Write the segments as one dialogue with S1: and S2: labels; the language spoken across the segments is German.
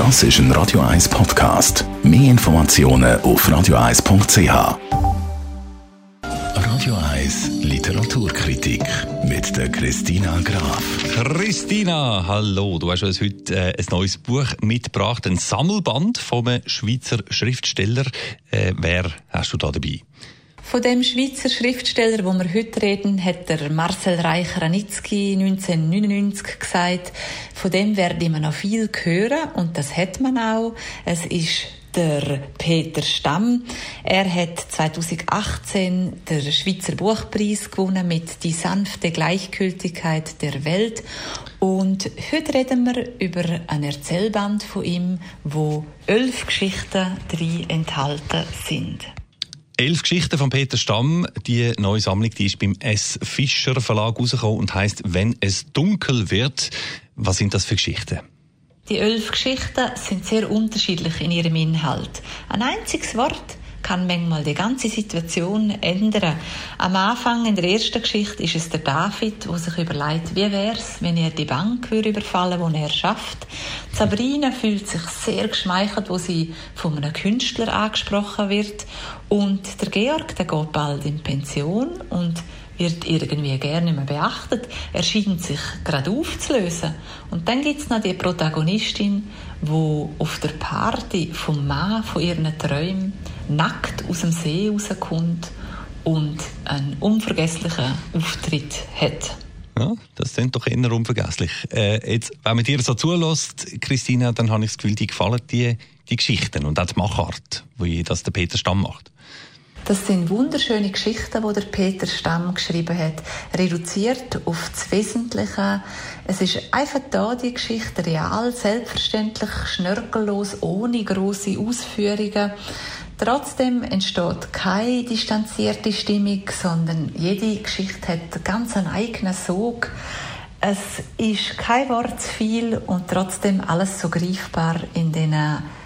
S1: Das ist ein Radio 1 Podcast. Mehr Informationen auf radio1.ch. Radio 1 Literaturkritik mit der Christina Graf.
S2: Christina, hallo. Du hast uns heute äh, ein neues Buch mitgebracht, ein Sammelband vom Schweizer Schriftsteller. Äh, wer hast du da dabei?
S3: Von dem Schweizer Schriftsteller, wo wir heute reden, hat der Marcel Reich-Ranitzky 1999 gesagt, von dem werden wir noch viel hören und das hat man auch. Es ist der Peter Stamm. Er hat 2018 den Schweizer Buchpreis gewonnen mit Die sanfte Gleichgültigkeit der Welt. Und heute reden wir über ein Erzählband von ihm, wo elf Geschichten drin enthalten sind.
S2: Elf Geschichten von Peter Stamm. Die neue Sammlung die ist beim S. Fischer Verlag rausgekommen und heißt Wenn es dunkel wird. Was sind das für Geschichten?
S3: Die elf Geschichten sind sehr unterschiedlich in ihrem Inhalt. Ein einziges Wort kann manchmal die ganze Situation ändern. Am Anfang in der ersten Geschichte ist es der David, der sich überlegt, wie wäre es, wenn er die Bank würde überfallen würde, die er schafft. Sabrina fühlt sich sehr geschmeichelt, wo sie von einem Künstler angesprochen wird. Und der Georg, der geht bald in Pension und wird irgendwie gerne nicht mehr beachtet. Er scheint sich gerade aufzulösen. Und dann gibt es noch die Protagonistin, wo auf der Party vom Mann von ihren Träumen nackt aus dem See rauskommt und einen unvergesslichen Auftritt hat.
S2: Ja, das sind doch eher unvergesslich. Äh, jetzt, wenn man dir so zulässt, Christina, dann habe ich das Gefühl, die gefallen die, die Geschichten und auch die Machart, wie das der Peter Stamm macht.
S3: Das sind wunderschöne Geschichten, die der Peter Stamm geschrieben hat, reduziert auf das Wesentliche. Es ist einfach da die Geschichte real, selbstverständlich, schnörkellos, ohne große Ausführungen. Trotzdem entsteht keine distanzierte Stimmung, sondern jede Geschichte hat ganz einen eigenen Sog. Es ist kein Wort zu viel und trotzdem alles so greifbar in den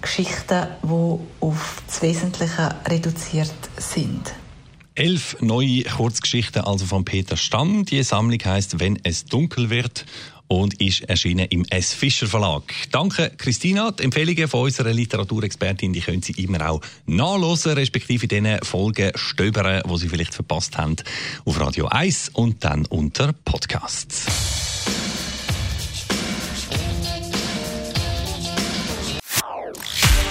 S3: Geschichten, die auf das Wesentliche reduziert sind.
S2: Elf neue Kurzgeschichten also von Peter Stamm. Die Sammlung heißt Wenn es dunkel wird und ist erschienen im S. Fischer Verlag. Danke, Christina. Die Empfehlungen von unserer Literaturexpertin, die können Sie immer auch nachlesen, respektive in den Folgen stöbern, wo Sie vielleicht verpasst haben, auf Radio 1 und dann unter Podcasts.